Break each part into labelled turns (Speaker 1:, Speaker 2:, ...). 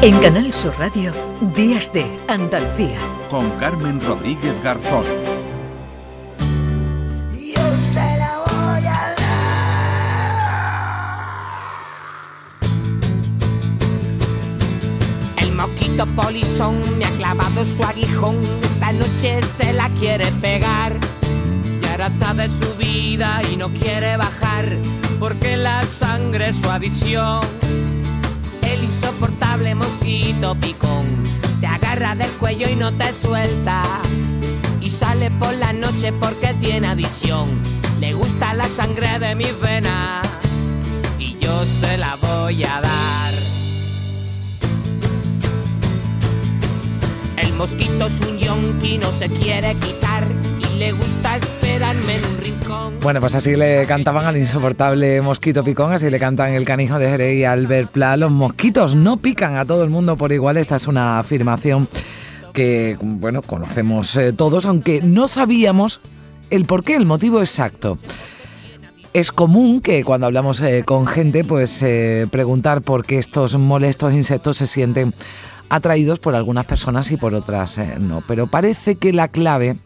Speaker 1: En Canal Sur Radio, Días de Andalucía.
Speaker 2: Con Carmen Rodríguez Garzón.
Speaker 3: Yo se la voy a dar.
Speaker 4: El moquito polizón me ha clavado su aguijón. Esta noche se la quiere pegar. Y ahora está de su vida y no quiere bajar. Porque la sangre es su adicción el insoportable mosquito picón te agarra del cuello y no te suelta. Y sale por la noche porque tiene adicción. Le gusta la sangre de mi vena y yo se la voy a dar. El mosquito es un yonki, no se quiere quitar le gusta esperarme en un rincón.
Speaker 5: Bueno, pues así le cantaban al insoportable mosquito picón, así le cantan el canijo de Jerez y Albert Pla. Los mosquitos no pican a todo el mundo por igual. Esta es una afirmación que, bueno, conocemos eh, todos, aunque no sabíamos el por qué, el motivo exacto. Es común que cuando hablamos eh, con gente, pues eh, preguntar por qué estos molestos insectos se sienten atraídos por algunas personas y por otras no. Pero parece que la clave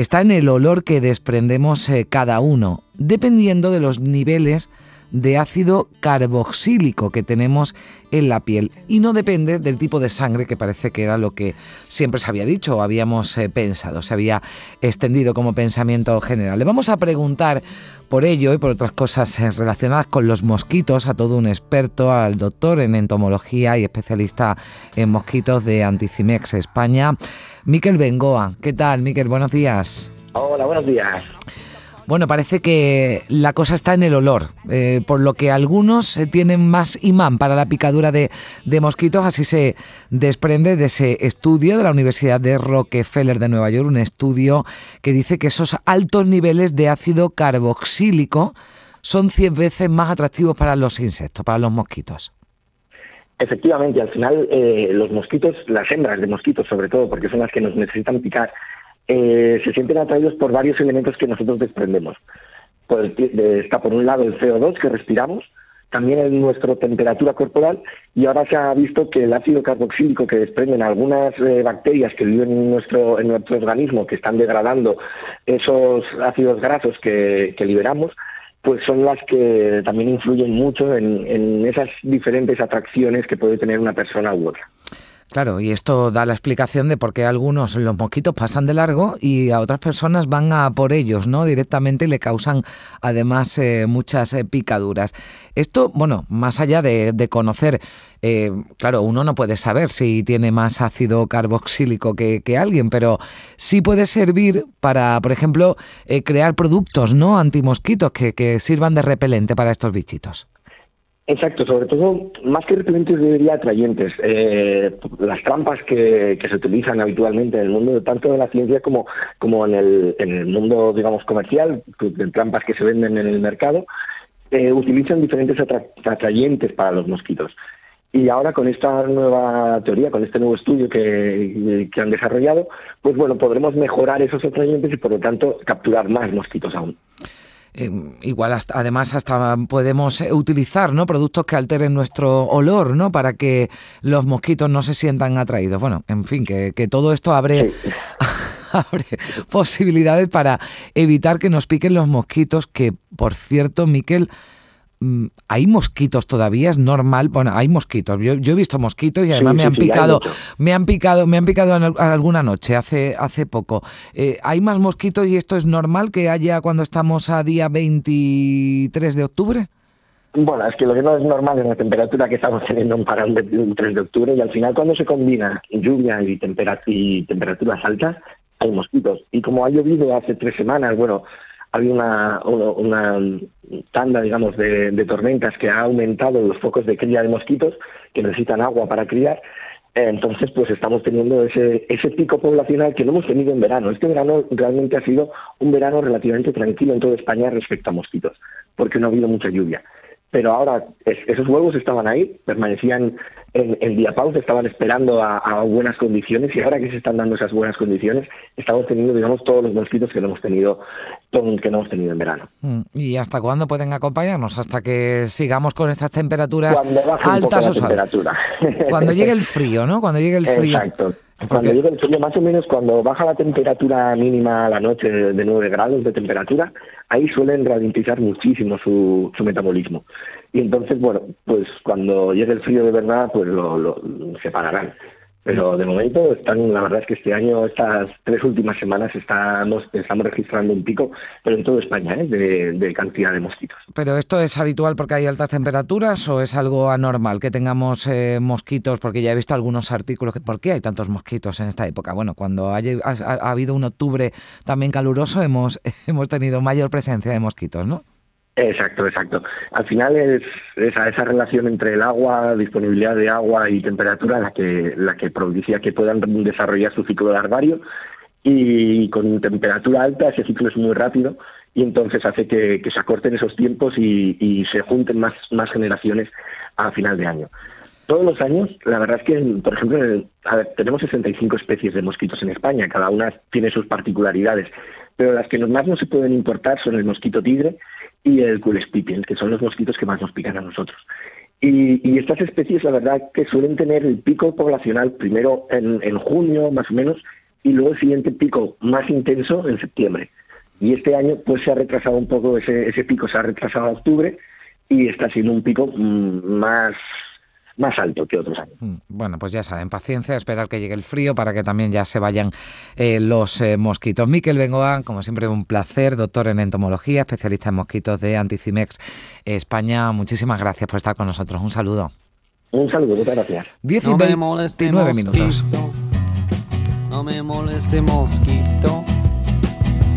Speaker 5: está en el olor que desprendemos eh, cada uno, dependiendo de los niveles de ácido carboxílico que tenemos en la piel y no depende del tipo de sangre que parece que era lo que siempre se había dicho o habíamos eh, pensado, se había extendido como pensamiento general. Le vamos a preguntar por ello y por otras cosas eh, relacionadas con los mosquitos a todo un experto, al doctor en entomología y especialista en mosquitos de Anticimex España, Miquel Bengoa. ¿Qué tal, Miquel? Buenos días.
Speaker 6: Hola, buenos días.
Speaker 5: Bueno, parece que la cosa está en el olor, eh, por lo que algunos eh, tienen más imán para la picadura de, mosquitos, así se desprende de ese estudio de la Universidad de Rockefeller de Nueva York, un estudio que dice que esos altos niveles de ácido carboxílico son 100 veces más atractivos para los insectos, para los mosquitos.
Speaker 6: Efectivamente, al final eh, los mosquitos, las hembras de mosquitos sobre todo, porque son las que nos necesitan picar, eh, se sienten atraídos por varios elementos que nosotros desprendemos. Por el, de, está por un lado el CO2 que respiramos, también en nuestra temperatura corporal y ahora se ha visto que el ácido carboxílico que desprenden algunas eh, bacterias que viven en nuestro, en nuestro organismo, que están degradando esos ácidos grasos que, que liberamos, pues son las que también influyen mucho en, en esas diferentes atracciones que puede tener una persona u otra.
Speaker 5: Claro, y esto da la explicación de por qué algunos los mosquitos pasan de largo y a otras personas van a por ellos, ¿no? Directamente y le causan además eh, muchas eh, picaduras. Esto, bueno, más allá de, conocer, eh, claro, uno no puede saber si tiene más ácido carboxílico que, alguien, pero sí puede servir para, por ejemplo, crear productos, ¿no? Antimosquitos que, que sirvan de repelente para estos bichitos.
Speaker 6: Exacto, sobre todo, más que repelentes, yo atrayentes. Eh, las trampas que, se utilizan habitualmente en el mundo, tanto de la ciencia como, como en, el, mundo, digamos, comercial, de trampas que se venden en el mercado, eh, utilizan diferentes atra atrayentes para los mosquitos. Y ahora con esta nueva teoría, con este nuevo estudio que, que han desarrollado, pues bueno, podremos mejorar esos atrayentes y por lo tanto capturar más mosquitos aún.
Speaker 5: Eh, igual hasta, además hasta podemos utilizar ¿no? productos que alteren nuestro olor ¿no? para que los mosquitos no se sientan atraídos. Bueno, en fin, que, que todo esto abre, sí. abre posibilidades para evitar que nos piquen los mosquitos, que por cierto, Miquel, hay mosquitos todavía, es normal. Bueno, hay mosquitos. Yo, yo he visto mosquitos y además sí, me han sí, picado, me han picado, me han picado en, alguna noche hace hace poco. Eh, hay más mosquitos y esto es normal que haya cuando estamos a día 23 de octubre.
Speaker 6: Bueno, es que lo que no es normal es la temperatura que estamos teniendo en parón del 3 de octubre y al final cuando se combina lluvia y, temperatura, y temperaturas altas hay mosquitos. Y como ha llovido hace tres semanas, bueno, había una, una, una tanda, digamos, de, de, tormentas que ha aumentado los focos de cría de mosquitos que necesitan agua para criar. Entonces, pues estamos teniendo ese, ese pico poblacional que no hemos tenido en verano. Este verano realmente ha sido un verano relativamente tranquilo en toda España respecto a mosquitos, porque no ha habido mucha lluvia. Pero ahora esos huevos estaban ahí, permanecían en, en diapausa, estaban esperando a, buenas condiciones y ahora que se están dando esas buenas condiciones, estamos teniendo, digamos, todos los mosquitos que no hemos tenido, que no hemos tenido en verano.
Speaker 5: Mm, ¿Y hasta cuándo pueden acompañarnos? Hasta que sigamos con estas temperaturas altas o
Speaker 6: temperatura.
Speaker 5: Cuando llegue el frío, ¿no? Cuando llegue el frío.
Speaker 6: Exacto. Cuando llegue el frío, más o menos cuando baja la temperatura mínima a la noche de 9 grados de temperatura, ahí suelen ralentizar muchísimo su, su metabolismo. Y entonces, bueno, pues cuando llegue el frío de verdad, pues lo, lo separarán. Pero de momento están, la verdad es que este año, estas tres últimas semanas, estamos, estamos registrando un pico, pero en toda España, ¿eh? de, cantidad de mosquitos.
Speaker 5: ¿Pero esto es habitual porque hay altas temperaturas o es algo anormal que tengamos eh, mosquitos? Porque ya he visto algunos artículos. Que, ¿Por qué hay tantos mosquitos en esta época? Bueno, cuando ha, ha habido un octubre también caluroso, hemos, hemos tenido mayor presencia de mosquitos, ¿no?
Speaker 6: Exacto, exacto. Al final es esa, esa relación entre el agua, disponibilidad de agua y temperatura la que la que propicia que puedan desarrollar su ciclo larvario y con temperatura alta ese ciclo es muy rápido y entonces hace que, se acorten esos tiempos y, se junten más, más generaciones a final de año. Todos los años, la verdad es que, por ejemplo, tenemos 65 especies de mosquitos en España, cada una tiene sus particularidades, pero las que más no se pueden importar son el mosquito tigre, y el Culespipiens, que son los mosquitos que más nos pican a nosotros. Y, estas especies, la verdad, que suelen tener el pico poblacional primero en, junio, más o menos, y luego el siguiente pico más intenso en septiembre. Y este año, pues se ha retrasado un poco ese, ese pico, se ha retrasado a octubre y está siendo un pico mm, más más alto que otros años. Mm,
Speaker 5: bueno, pues ya saben, paciencia, esperar que llegue el frío para que también ya se vayan eh, los eh, mosquitos. Miquel Bengoa, como siempre, un placer, doctor en entomología, especialista en mosquitos de Anticimex España. Muchísimas gracias por estar con nosotros. Un saludo.
Speaker 6: Un saludo, muchas gracias.
Speaker 5: 10 y 29 minutos.
Speaker 7: No me moleste mosquito,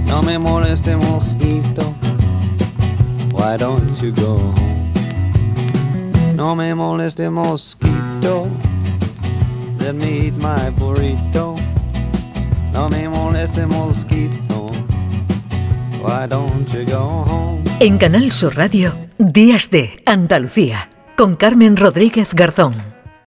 Speaker 7: no me moleste mosquito. Why don't you go no me moleste mosquito. Let me eat my burrito. No me moleste mosquito. Why don't you go home?
Speaker 1: En Canal Sur Radio, Días de Andalucía, con Carmen Rodríguez Garzón.